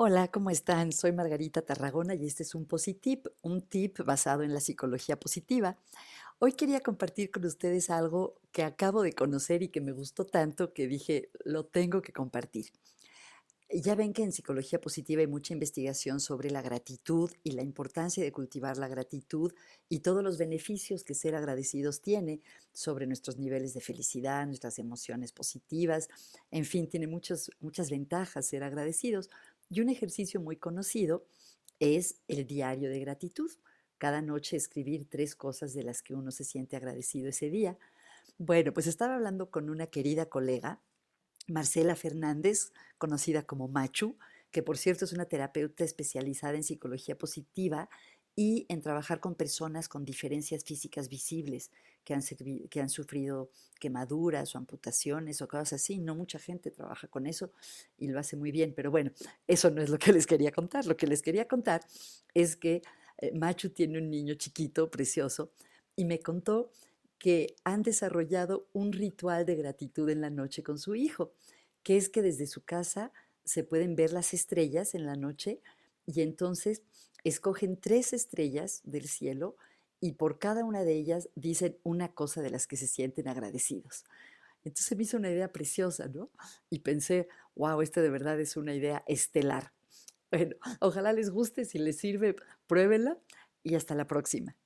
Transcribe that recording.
Hola, ¿cómo están? Soy Margarita Tarragona y este es un Positip, un tip basado en la psicología positiva. Hoy quería compartir con ustedes algo que acabo de conocer y que me gustó tanto que dije, lo tengo que compartir. Ya ven que en psicología positiva hay mucha investigación sobre la gratitud y la importancia de cultivar la gratitud y todos los beneficios que ser agradecidos tiene sobre nuestros niveles de felicidad, nuestras emociones positivas, en fin, tiene muchas, muchas ventajas ser agradecidos. Y un ejercicio muy conocido es el diario de gratitud. Cada noche escribir tres cosas de las que uno se siente agradecido ese día. Bueno, pues estaba hablando con una querida colega, Marcela Fernández, conocida como Machu, que por cierto es una terapeuta especializada en psicología positiva y en trabajar con personas con diferencias físicas visibles que han, que han sufrido quemaduras o amputaciones o cosas así. No mucha gente trabaja con eso y lo hace muy bien, pero bueno, eso no es lo que les quería contar. Lo que les quería contar es que eh, Machu tiene un niño chiquito, precioso, y me contó que han desarrollado un ritual de gratitud en la noche con su hijo, que es que desde su casa se pueden ver las estrellas en la noche y entonces escogen tres estrellas del cielo y por cada una de ellas dicen una cosa de las que se sienten agradecidos. Entonces me hizo una idea preciosa, ¿no? Y pensé, wow, esta de verdad es una idea estelar. Bueno, ojalá les guste, si les sirve, pruébenla y hasta la próxima.